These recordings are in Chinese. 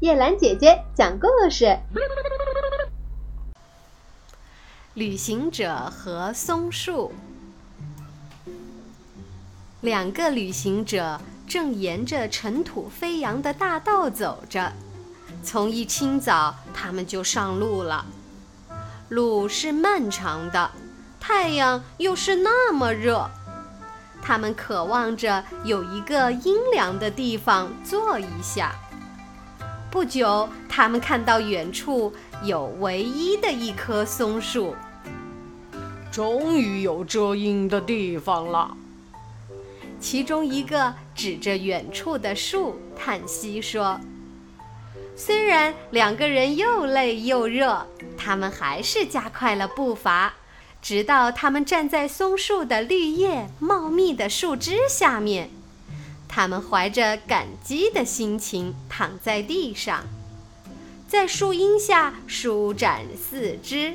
叶兰姐姐讲故事：旅行者和松树。两个旅行者正沿着尘土飞扬的大道走着，从一清早，他们就上路了。路是漫长的，太阳又是那么热，他们渴望着有一个阴凉的地方坐一下。不久，他们看到远处有唯一的一棵松树，终于有遮阴的地方了。其中一个指着远处的树，叹息说。虽然两个人又累又热，他们还是加快了步伐，直到他们站在松树的绿叶茂密的树枝下面。他们怀着感激的心情躺在地上，在树荫下舒展四肢，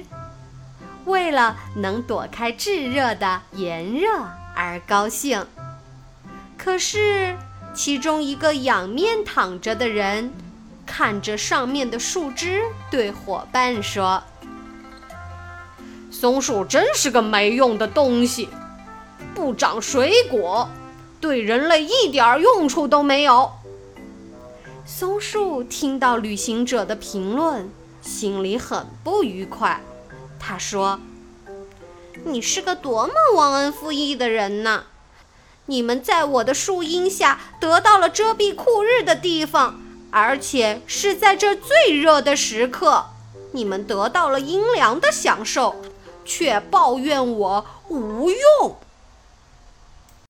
为了能躲开炙热的炎热而高兴。可是，其中一个仰面躺着的人。看着上面的树枝，对伙伴说：“松树真是个没用的东西，不长水果，对人类一点用处都没有。”松树听到旅行者的评论，心里很不愉快。他说：“你是个多么忘恩负义的人呐！你们在我的树荫下得到了遮蔽酷日的地方。”而且是在这最热的时刻，你们得到了阴凉的享受，却抱怨我无用。